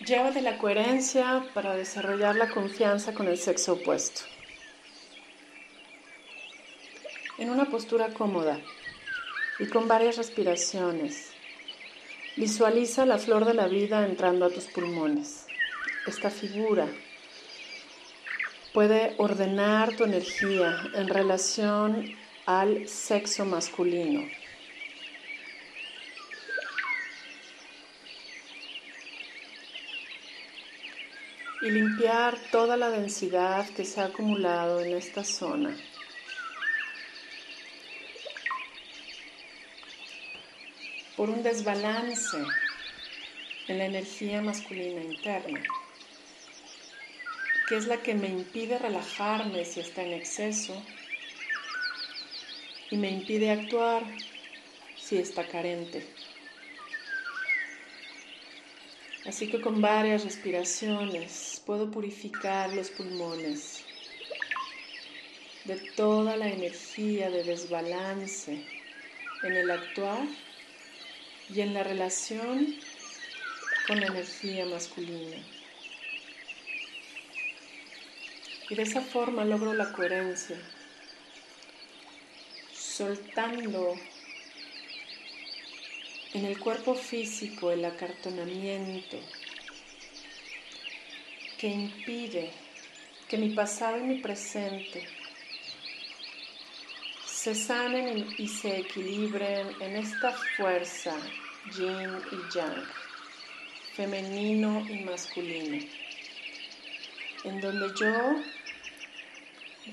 de la coherencia para desarrollar la confianza con el sexo opuesto. En una postura cómoda y con varias respiraciones, visualiza la flor de la vida entrando a tus pulmones. Esta figura puede ordenar tu energía en relación al sexo masculino. Y limpiar toda la densidad que se ha acumulado en esta zona. por un desbalance en la energía masculina interna, que es la que me impide relajarme si está en exceso y me impide actuar si está carente. Así que con varias respiraciones puedo purificar los pulmones de toda la energía de desbalance en el actuar y en la relación con la energía masculina. Y de esa forma logro la coherencia, soltando en el cuerpo físico el acartonamiento que impide que mi pasado y mi presente se sanen y se equilibren en esta fuerza yin y yang, femenino y masculino, en donde yo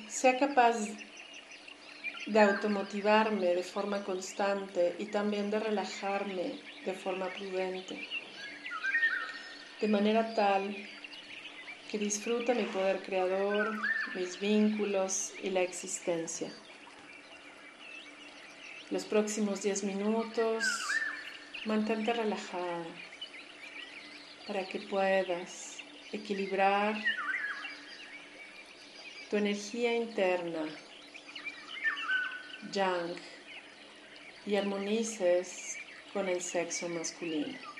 sea capaz de automotivarme de forma constante y también de relajarme de forma prudente, de manera tal que disfrute mi poder creador, mis vínculos y la existencia. Los próximos 10 minutos, mantente relajada para que puedas equilibrar tu energía interna yang y armonices con el sexo masculino.